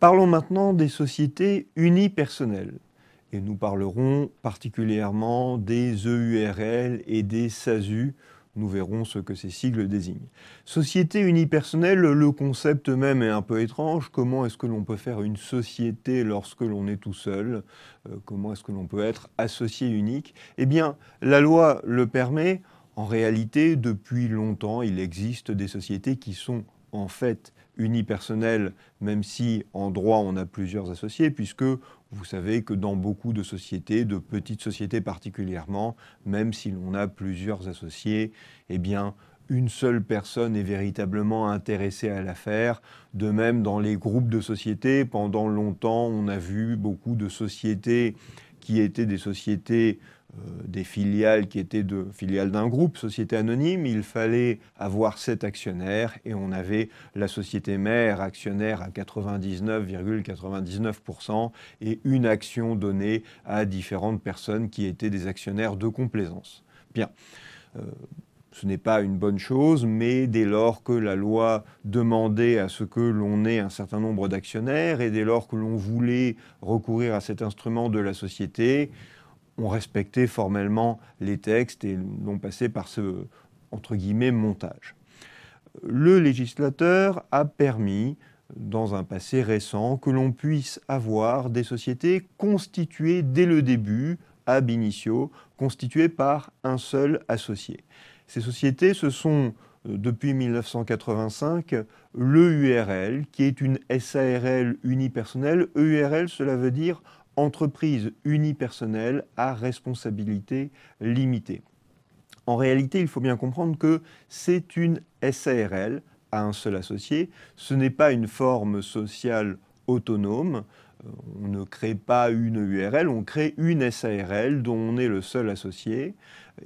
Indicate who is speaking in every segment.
Speaker 1: Parlons maintenant des sociétés unipersonnelles. Et nous parlerons particulièrement des EURL et des SASU. Nous verrons ce que ces sigles désignent. Société unipersonnelle, le concept même est un peu étrange. Comment est-ce que l'on peut faire une société lorsque l'on est tout seul? Euh, Comment est-ce que l'on peut être associé unique? Eh bien, la loi le permet. En réalité, depuis longtemps, il existe des sociétés qui sont en fait unipersonnel, même si en droit on a plusieurs associés, puisque vous savez que dans beaucoup de sociétés, de petites sociétés particulièrement, même si l'on a plusieurs associés, eh bien, une seule personne est véritablement intéressée à l'affaire. De même, dans les groupes de sociétés, pendant longtemps, on a vu beaucoup de sociétés qui étaient des sociétés des filiales qui étaient de filiales d'un groupe, société anonyme, il fallait avoir sept actionnaires et on avait la société mère actionnaire à 99,99% et une action donnée à différentes personnes qui étaient des actionnaires de complaisance. Bien. Euh, ce n'est pas une bonne chose, mais dès lors que la loi demandait à ce que l'on ait un certain nombre d'actionnaires et dès lors que l'on voulait recourir à cet instrument de la société, ont respecté formellement les textes et l'ont passé par ce, entre guillemets, montage. Le législateur a permis, dans un passé récent, que l'on puisse avoir des sociétés constituées dès le début, ab initio, constituées par un seul associé. Ces sociétés, ce sont euh, depuis 1985 l'EURL, qui est une SARL unipersonnelle. EURL, cela veut dire entreprise unipersonnelle à responsabilité limitée. En réalité, il faut bien comprendre que c'est une SARL à un seul associé. Ce n'est pas une forme sociale autonome. On ne crée pas une URL, on crée une SARL dont on est le seul associé.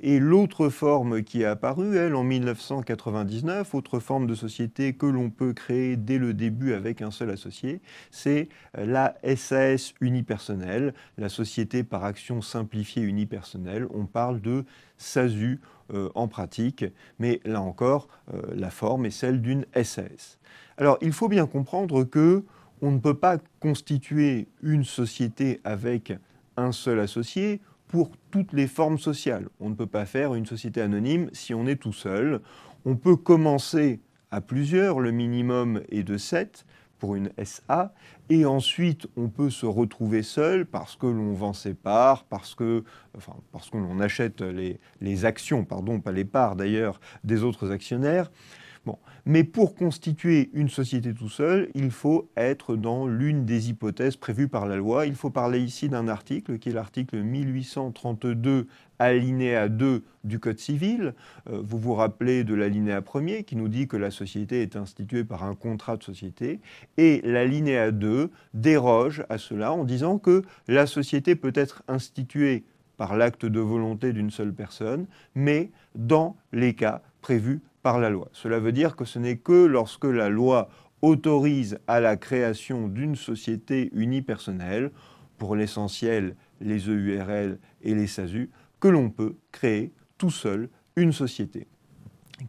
Speaker 1: Et l'autre forme qui est apparue, elle, en 1999, autre forme de société que l'on peut créer dès le début avec un seul associé, c'est la SAS unipersonnelle, la société par action simplifiée unipersonnelle. On parle de SASU euh, en pratique, mais là encore, euh, la forme est celle d'une SAS. Alors, il faut bien comprendre que on ne peut pas constituer une société avec un seul associé pour toutes les formes sociales. On ne peut pas faire une société anonyme si on est tout seul. On peut commencer à plusieurs, le minimum est de 7 pour une SA, et ensuite on peut se retrouver seul parce que l'on vend ses parts, parce que, enfin, parce achète les, les actions, pardon, pas les parts d'ailleurs, des autres actionnaires. Mais pour constituer une société tout seul, il faut être dans l'une des hypothèses prévues par la loi. Il faut parler ici d'un article qui est l'article 1832 alinéa 2 du Code civil. Euh, vous vous rappelez de l'alinéa 1 qui nous dit que la société est instituée par un contrat de société. Et l'alinéa 2 déroge à cela en disant que la société peut être instituée par l'acte de volonté d'une seule personne, mais dans les cas prévus par la loi. Cela veut dire que ce n'est que lorsque la loi autorise à la création d'une société unipersonnelle, pour l'essentiel les EURL et les SASU, que l'on peut créer tout seul une société.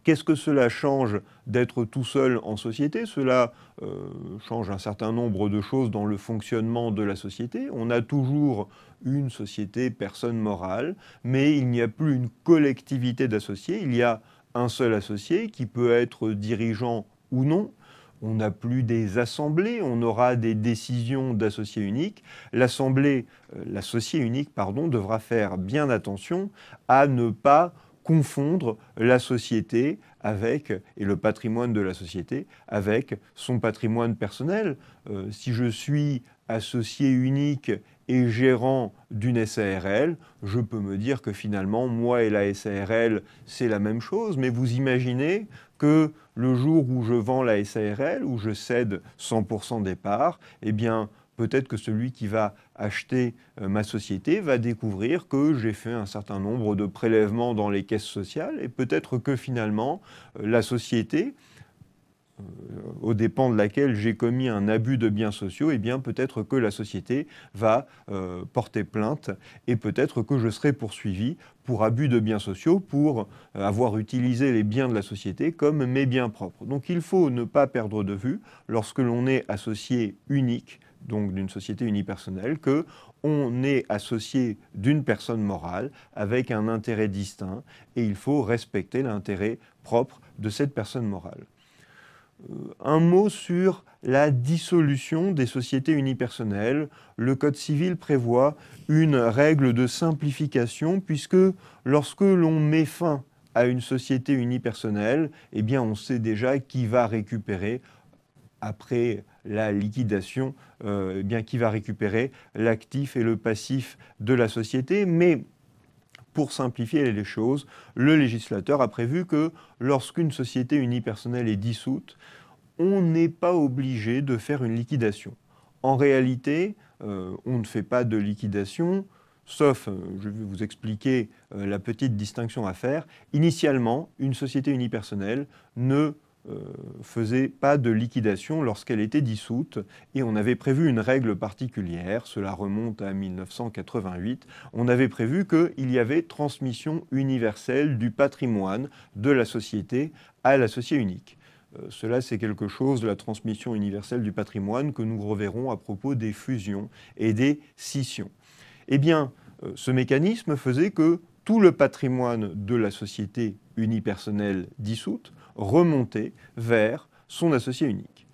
Speaker 1: Qu'est-ce que cela change d'être tout seul en société? Cela euh, change un certain nombre de choses dans le fonctionnement de la société. On a toujours une société personne morale, mais il n'y a plus une collectivité d'associés, il y a un seul associé qui peut être dirigeant ou non. On n'a plus des assemblées, on aura des décisions d'associés uniques. L'assemblée, euh, l'associé unique, pardon, devra faire bien attention à ne pas confondre la société avec, et le patrimoine de la société, avec son patrimoine personnel. Euh, si je suis associé unique et gérant d'une SARL, je peux me dire que finalement, moi et la SARL, c'est la même chose, mais vous imaginez que le jour où je vends la SARL, où je cède 100% des parts, eh bien, peut-être que celui qui va acheter euh, ma société va découvrir que j'ai fait un certain nombre de prélèvements dans les caisses sociales et peut-être que finalement, euh, la société aux dépens de laquelle j'ai commis un abus de biens sociaux, eh bien peut-être que la société va euh, porter plainte et peut-être que je serai poursuivi pour abus de biens sociaux, pour euh, avoir utilisé les biens de la société comme mes biens propres. Donc il faut ne pas perdre de vue, lorsque l'on est associé unique, donc d'une société unipersonnelle, que on est associé d'une personne morale avec un intérêt distinct et il faut respecter l'intérêt propre de cette personne morale. Euh, un mot sur la dissolution des sociétés unipersonnelles. Le Code civil prévoit une règle de simplification puisque lorsque l'on met fin à une société unipersonnelle, eh bien on sait déjà qui va récupérer après la liquidation, euh, eh bien qui va récupérer l'actif et le passif de la société, mais pour simplifier les choses, le législateur a prévu que lorsqu'une société unipersonnelle est dissoute, on n'est pas obligé de faire une liquidation. En réalité, euh, on ne fait pas de liquidation, sauf, euh, je vais vous expliquer euh, la petite distinction à faire. Initialement, une société unipersonnelle ne faisait pas de liquidation lorsqu'elle était dissoute et on avait prévu une règle particulière, cela remonte à 1988, on avait prévu qu'il y avait transmission universelle du patrimoine de la société à l'associé unique. Euh, cela, c'est quelque chose de la transmission universelle du patrimoine que nous reverrons à propos des fusions et des scissions. Eh bien, euh, ce mécanisme faisait que tout le patrimoine de la société unipersonnelle dissoute remontait vers son associé unique.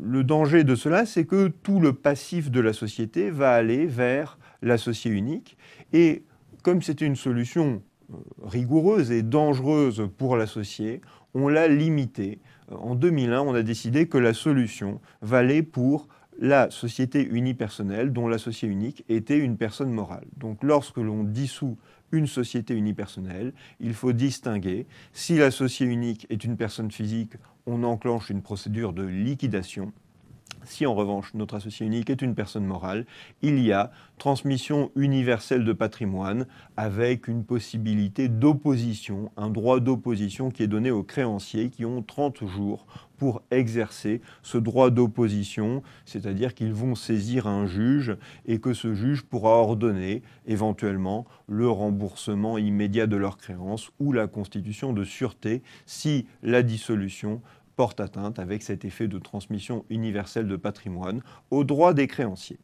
Speaker 1: Le danger de cela, c'est que tout le passif de la société va aller vers l'associé unique et comme c'est une solution euh, rigoureuse et dangereuse pour l'associé, on l'a limité. En 2001, on a décidé que la solution valait pour la société unipersonnelle dont l'associé unique était une personne morale. Donc lorsque l'on dissout une société unipersonnelle, il faut distinguer si l'associé unique est une personne physique, on enclenche une procédure de liquidation si en revanche notre associé unique est une personne morale, il y a transmission universelle de patrimoine avec une possibilité d'opposition, un droit d'opposition qui est donné aux créanciers qui ont 30 jours pour exercer ce droit d'opposition, c'est-à-dire qu'ils vont saisir un juge et que ce juge pourra ordonner éventuellement le remboursement immédiat de leurs créances ou la constitution de sûreté si la dissolution porte atteinte avec cet effet de transmission universelle de patrimoine aux droits des créanciers.